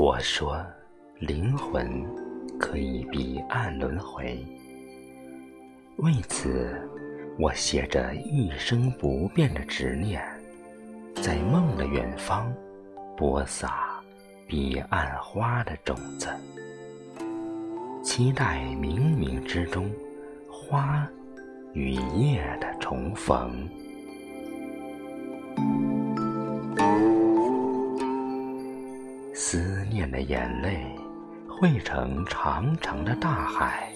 佛说，灵魂可以彼岸轮回。为此，我携着一生不变的执念，在梦的远方播撒彼岸花的种子，期待冥冥之中花与叶的重逢。思念的眼泪汇成长长的大海，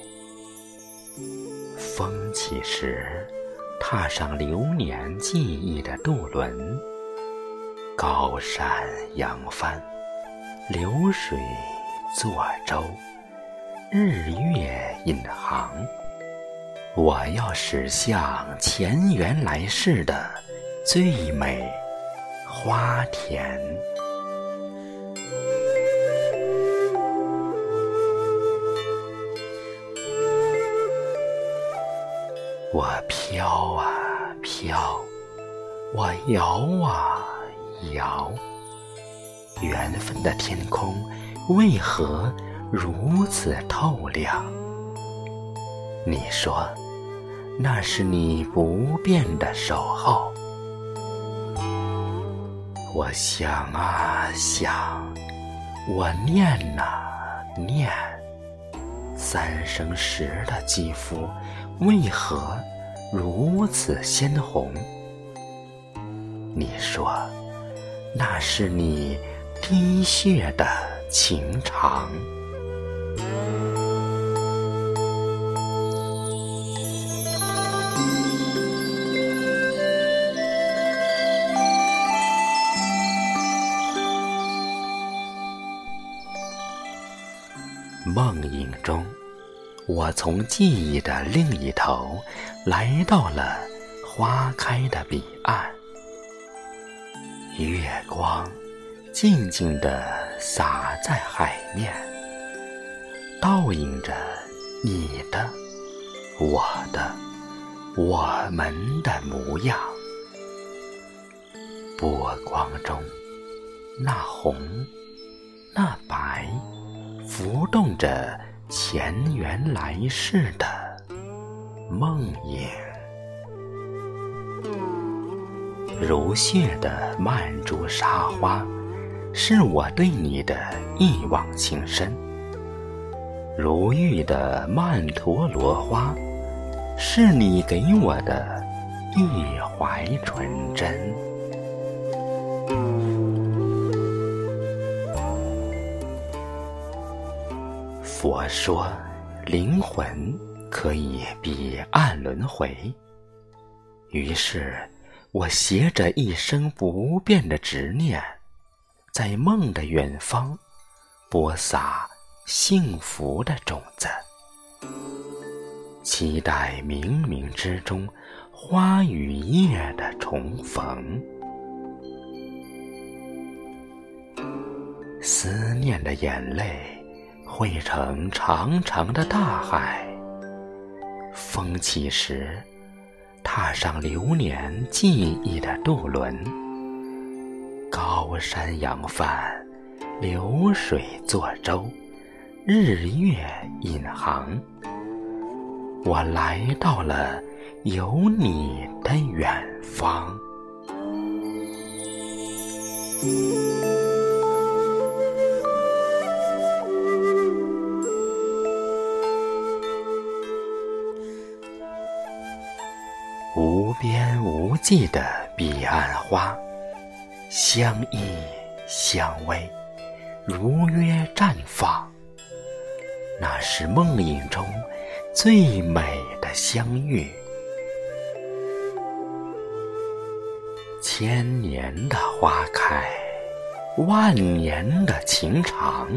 风起时，踏上流年记忆的渡轮，高山扬帆，流水作舟，日月引航。我要驶向前缘来世的最美花田。我飘啊飘，我摇啊摇，缘分的天空为何如此透亮？你说，那是你不变的守候。我想啊想，我念啊念。三生石的肌肤为何如此鲜红？你说，那是你滴血的情长。梦影中，我从记忆的另一头来到了花开的彼岸。月光静静地洒在海面，倒映着你的、我的、我们的模样。波光中，那红，那白。浮动着前缘来世的梦影，如血的曼珠沙花，是我对你的一往情深；如玉的曼陀罗花，是你给我的一怀纯真。佛说，灵魂可以彼岸轮回。于是，我携着一生不变的执念，在梦的远方播撒幸福的种子，期待冥冥之中花与叶的重逢。思念的眼泪。汇成长长的大海，风起时，踏上流年记忆的渡轮，高山扬帆，流水作舟，日月引航。我来到了有你的远方。无边无际的彼岸花，相依相偎，如约绽放。那是梦影中最美的相遇。千年的花开，万年的情长，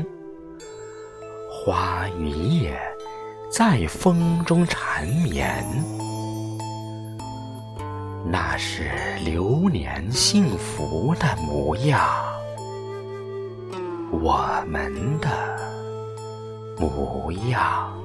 花与叶在风中缠绵。那是流年幸福的模样，我们的模样。